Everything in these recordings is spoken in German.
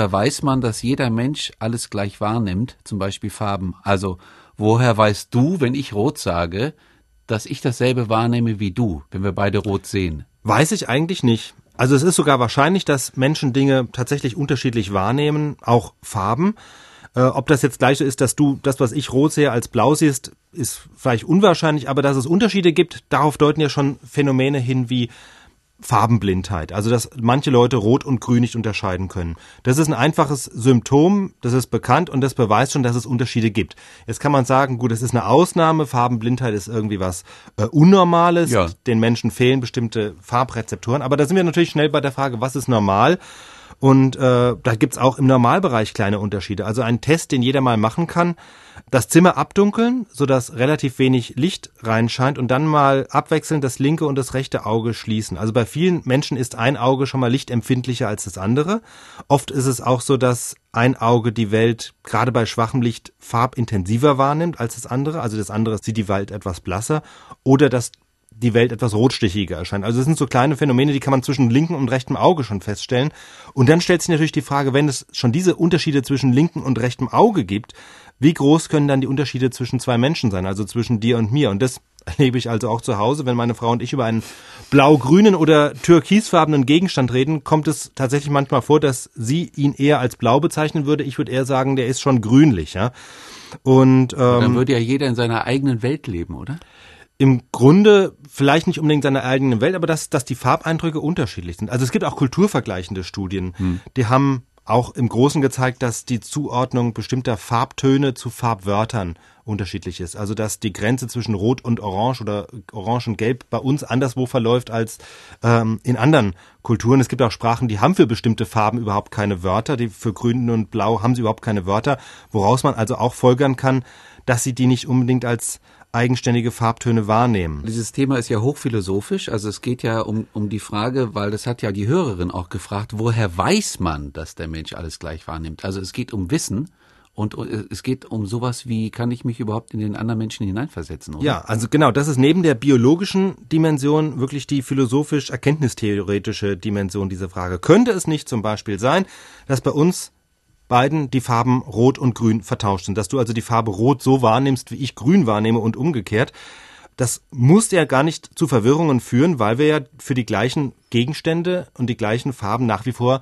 woher weiß man, dass jeder Mensch alles gleich wahrnimmt, zum Beispiel Farben? Also, woher weißt du, wenn ich rot sage, dass ich dasselbe wahrnehme wie du, wenn wir beide rot sehen? Weiß ich eigentlich nicht. Also es ist sogar wahrscheinlich, dass Menschen Dinge tatsächlich unterschiedlich wahrnehmen, auch Farben. Äh, ob das jetzt gleich ist, dass du das, was ich rot sehe, als blau siehst, ist vielleicht unwahrscheinlich, aber dass es Unterschiede gibt, darauf deuten ja schon Phänomene hin wie Farbenblindheit, also dass manche Leute Rot und Grün nicht unterscheiden können. Das ist ein einfaches Symptom, das ist bekannt und das beweist schon, dass es Unterschiede gibt. Jetzt kann man sagen, gut, es ist eine Ausnahme, Farbenblindheit ist irgendwie was äh, Unnormales, ja. den Menschen fehlen bestimmte Farbrezeptoren, aber da sind wir natürlich schnell bei der Frage, was ist normal? Und äh, da gibt's auch im Normalbereich kleine Unterschiede. Also ein Test, den jeder mal machen kann, das Zimmer abdunkeln, sodass relativ wenig Licht reinscheint und dann mal abwechselnd das linke und das rechte Auge schließen. Also bei vielen Menschen ist ein Auge schon mal lichtempfindlicher als das andere. Oft ist es auch so, dass ein Auge die Welt gerade bei schwachem Licht farbintensiver wahrnimmt als das andere. Also das andere sieht die Welt etwas blasser. Oder dass die Welt etwas rotstichiger erscheint. Also es sind so kleine Phänomene, die kann man zwischen linkem und rechtem Auge schon feststellen. Und dann stellt sich natürlich die Frage, wenn es schon diese Unterschiede zwischen linkem und rechtem Auge gibt, wie groß können dann die Unterschiede zwischen zwei Menschen sein, also zwischen dir und mir? Und das erlebe ich also auch zu Hause, wenn meine Frau und ich über einen blau-grünen oder türkisfarbenen Gegenstand reden, kommt es tatsächlich manchmal vor, dass sie ihn eher als blau bezeichnen würde. Ich würde eher sagen, der ist schon grünlich, ja. Und ähm, dann würde ja jeder in seiner eigenen Welt leben, oder? Im Grunde vielleicht nicht unbedingt seiner eigenen Welt, aber dass, dass die Farbeindrücke unterschiedlich sind. Also es gibt auch kulturvergleichende Studien, hm. die haben auch im Großen gezeigt, dass die Zuordnung bestimmter Farbtöne zu Farbwörtern unterschiedlich ist. Also dass die Grenze zwischen Rot und Orange oder Orange und Gelb bei uns anderswo verläuft als ähm, in anderen Kulturen. Es gibt auch Sprachen, die haben für bestimmte Farben überhaupt keine Wörter. Die für Grün und Blau haben sie überhaupt keine Wörter, woraus man also auch folgern kann, dass sie die nicht unbedingt als eigenständige Farbtöne wahrnehmen. Dieses Thema ist ja hochphilosophisch, also es geht ja um, um die Frage, weil das hat ja die Hörerin auch gefragt, woher weiß man, dass der Mensch alles gleich wahrnimmt? Also es geht um Wissen und es geht um sowas wie, kann ich mich überhaupt in den anderen Menschen hineinversetzen? Oder? Ja, also genau, das ist neben der biologischen Dimension wirklich die philosophisch-erkenntnistheoretische Dimension dieser Frage. Könnte es nicht zum Beispiel sein, dass bei uns beiden die Farben Rot und Grün vertauscht sind. Dass du also die Farbe Rot so wahrnimmst, wie ich Grün wahrnehme und umgekehrt. Das muss ja gar nicht zu Verwirrungen führen, weil wir ja für die gleichen Gegenstände und die gleichen Farben nach wie vor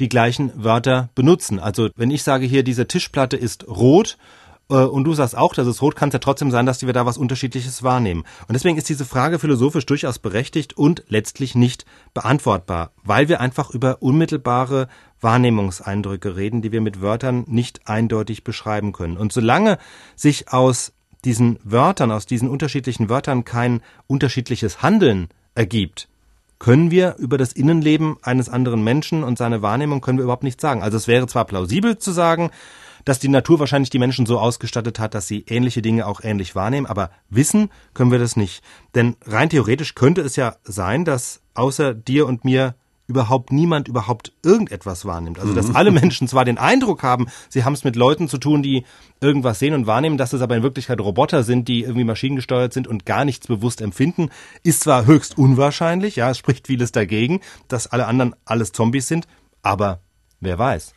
die gleichen Wörter benutzen. Also wenn ich sage hier, diese Tischplatte ist rot und du sagst auch, dass es rot, kann es ja trotzdem sein, dass wir da was Unterschiedliches wahrnehmen. Und deswegen ist diese Frage philosophisch durchaus berechtigt und letztlich nicht beantwortbar, weil wir einfach über unmittelbare Wahrnehmungseindrücke reden, die wir mit Wörtern nicht eindeutig beschreiben können. Und solange sich aus diesen Wörtern, aus diesen unterschiedlichen Wörtern kein unterschiedliches Handeln ergibt, können wir über das Innenleben eines anderen Menschen und seine Wahrnehmung können wir überhaupt nicht sagen. Also es wäre zwar plausibel zu sagen, dass die Natur wahrscheinlich die Menschen so ausgestattet hat, dass sie ähnliche Dinge auch ähnlich wahrnehmen, aber wissen können wir das nicht. Denn rein theoretisch könnte es ja sein, dass außer dir und mir überhaupt niemand überhaupt irgendetwas wahrnimmt. Also dass mhm. alle Menschen zwar den Eindruck haben, sie haben es mit Leuten zu tun, die irgendwas sehen und wahrnehmen, dass es aber in Wirklichkeit Roboter sind, die irgendwie maschinengesteuert sind und gar nichts bewusst empfinden, ist zwar höchst unwahrscheinlich, ja, es spricht vieles dagegen, dass alle anderen alles Zombies sind, aber wer weiß.